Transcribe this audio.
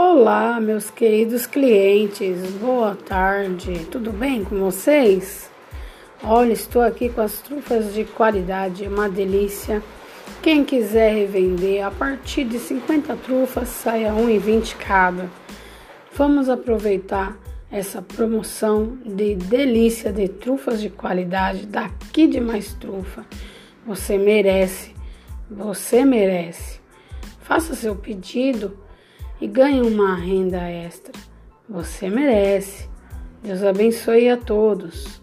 Olá, meus queridos clientes, boa tarde, tudo bem com vocês? Olha, estou aqui com as trufas de qualidade, uma delícia. Quem quiser revender, a partir de 50 trufas, saia 1,20 cada. Vamos aproveitar essa promoção de delícia de trufas de qualidade daqui de Mais Trufa. Você merece, você merece. Faça seu pedido e ganhe uma renda extra. Você merece. Deus abençoe a todos.